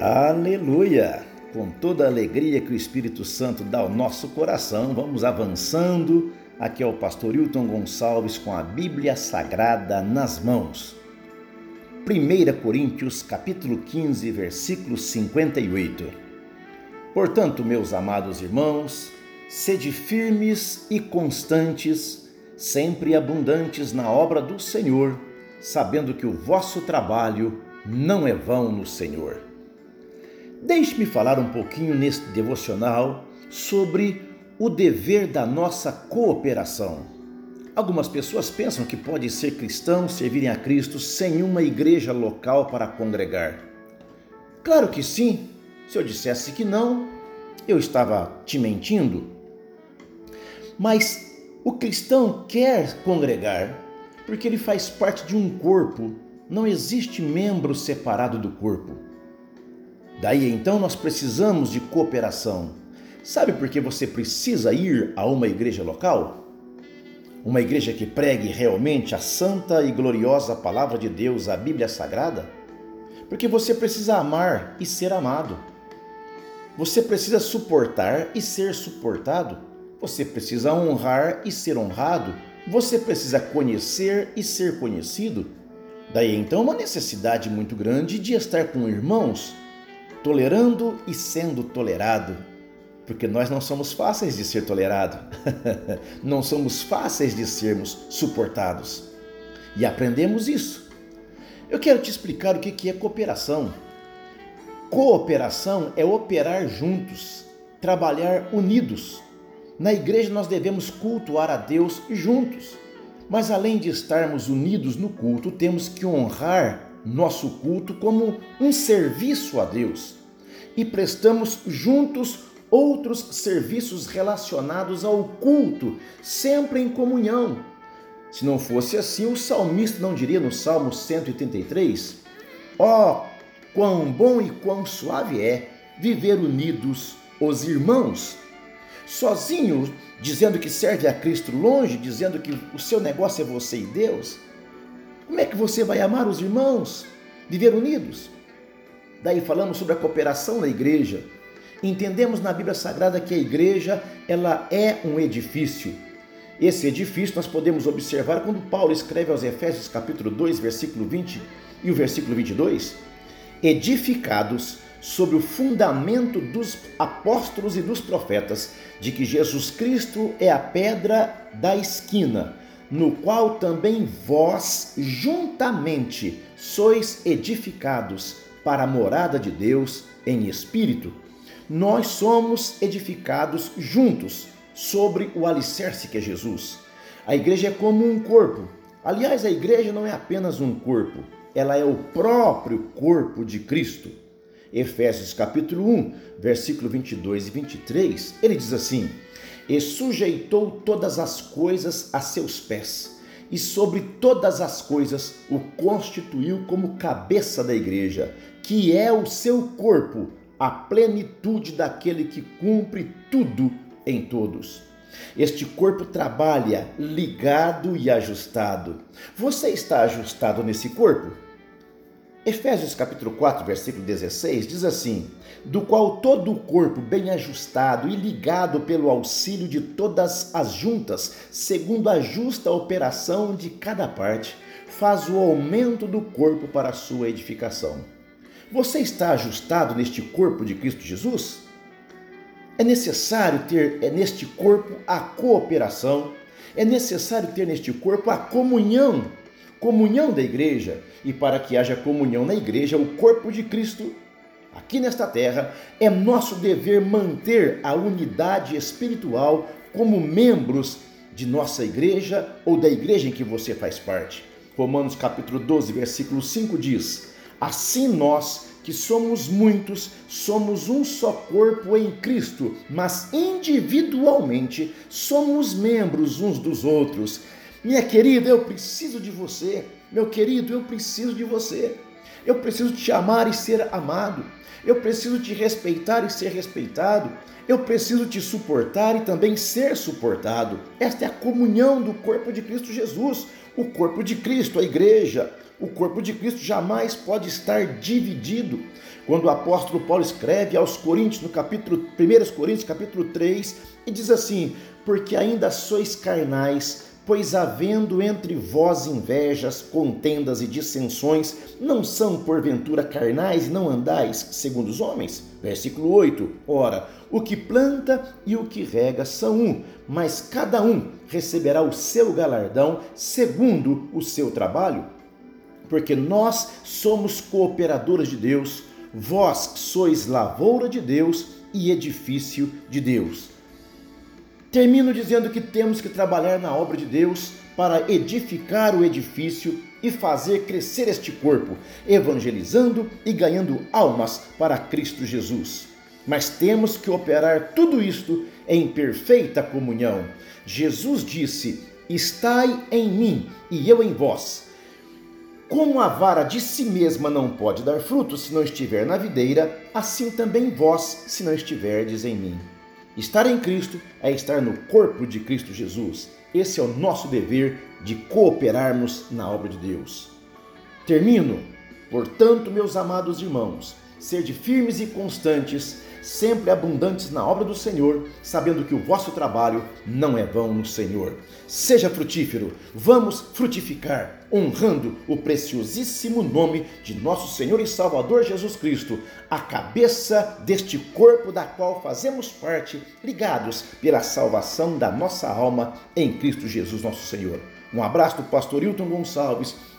Aleluia! Com toda a alegria que o Espírito Santo dá ao nosso coração, vamos avançando. Aqui é o pastor Hilton Gonçalves com a Bíblia Sagrada nas mãos. 1 Coríntios capítulo 15, versículo 58. Portanto, meus amados irmãos, sede firmes e constantes, sempre abundantes na obra do Senhor, sabendo que o vosso trabalho não é vão no Senhor. Deixe-me falar um pouquinho neste devocional sobre o dever da nossa cooperação. Algumas pessoas pensam que pode ser cristão servirem a Cristo sem uma igreja local para congregar. Claro que sim. Se eu dissesse que não, eu estava te mentindo. Mas o cristão quer congregar porque ele faz parte de um corpo. Não existe membro separado do corpo. Daí então nós precisamos de cooperação. Sabe por que você precisa ir a uma igreja local? Uma igreja que pregue realmente a santa e gloriosa palavra de Deus, a Bíblia Sagrada? Porque você precisa amar e ser amado. Você precisa suportar e ser suportado. Você precisa honrar e ser honrado. Você precisa conhecer e ser conhecido. Daí então uma necessidade muito grande de estar com irmãos tolerando e sendo tolerado, porque nós não somos fáceis de ser tolerado, não somos fáceis de sermos suportados. E aprendemos isso. Eu quero te explicar o que é cooperação. Cooperação é operar juntos, trabalhar unidos. Na igreja nós devemos cultuar a Deus juntos. Mas além de estarmos unidos no culto, temos que honrar nosso culto como um serviço a Deus e prestamos juntos outros serviços relacionados ao culto, sempre em comunhão. Se não fosse assim, o salmista não diria no Salmo 183: Ó, oh, quão bom e quão suave é viver unidos os irmãos. Sozinho, dizendo que serve a Cristo, longe, dizendo que o seu negócio é você e Deus, como é que você vai amar os irmãos? Viver unidos? Daí falamos sobre a cooperação da igreja. Entendemos na Bíblia Sagrada que a igreja ela é um edifício. Esse edifício nós podemos observar quando Paulo escreve aos Efésios capítulo 2, versículo 20 e o versículo 22, edificados sobre o fundamento dos apóstolos e dos profetas, de que Jesus Cristo é a pedra da esquina, no qual também vós juntamente sois edificados para a morada de Deus em espírito. Nós somos edificados juntos sobre o alicerce que é Jesus. A igreja é como um corpo. Aliás, a igreja não é apenas um corpo, ela é o próprio corpo de Cristo. Efésios capítulo 1, versículo 22 e 23, ele diz assim: e sujeitou todas as coisas a seus pés, e sobre todas as coisas o constituiu como cabeça da igreja, que é o seu corpo, a plenitude daquele que cumpre tudo em todos. Este corpo trabalha ligado e ajustado. Você está ajustado nesse corpo? Efésios capítulo 4, versículo 16 diz assim: "Do qual todo o corpo bem ajustado e ligado pelo auxílio de todas as juntas, segundo a justa operação de cada parte, faz o aumento do corpo para a sua edificação." Você está ajustado neste corpo de Cristo Jesus? É necessário ter é neste corpo a cooperação, é necessário ter neste corpo a comunhão comunhão da igreja, e para que haja comunhão na igreja, o corpo de Cristo, aqui nesta terra, é nosso dever manter a unidade espiritual como membros de nossa igreja ou da igreja em que você faz parte. Romanos capítulo 12, versículo 5 diz: Assim nós, que somos muitos, somos um só corpo em Cristo, mas individualmente somos membros uns dos outros. Minha querida, eu preciso de você. Meu querido, eu preciso de você. Eu preciso te amar e ser amado. Eu preciso te respeitar e ser respeitado. Eu preciso te suportar e também ser suportado. Esta é a comunhão do corpo de Cristo Jesus, o corpo de Cristo, a igreja. O corpo de Cristo jamais pode estar dividido. Quando o apóstolo Paulo escreve aos Coríntios, no capítulo 1 Coríntios, capítulo 3, e diz assim: Porque ainda sois carnais, pois havendo entre vós invejas, contendas e dissensões, não são porventura carnais e não andais segundo os homens? Versículo 8. Ora, o que planta e o que rega são um, mas cada um receberá o seu galardão segundo o seu trabalho. Porque nós somos cooperadores de Deus, vós sois lavoura de Deus e edifício de Deus. Termino dizendo que temos que trabalhar na obra de Deus para edificar o edifício e fazer crescer este corpo, evangelizando e ganhando almas para Cristo Jesus. Mas temos que operar tudo isto em perfeita comunhão. Jesus disse: Estai em mim e eu em vós. Como a vara de si mesma não pode dar fruto se não estiver na videira, assim também vós, se não estiverdes em mim. Estar em Cristo é estar no corpo de Cristo Jesus. Esse é o nosso dever de cooperarmos na obra de Deus. Termino, portanto, meus amados irmãos, sede firmes e constantes, sempre abundantes na obra do Senhor, sabendo que o vosso trabalho não é vão no Senhor. Seja frutífero, vamos frutificar, honrando o preciosíssimo nome de nosso Senhor e Salvador Jesus Cristo, a cabeça deste corpo da qual fazemos parte, ligados pela salvação da nossa alma em Cristo Jesus, nosso Senhor. Um abraço do pastor Hilton Gonçalves.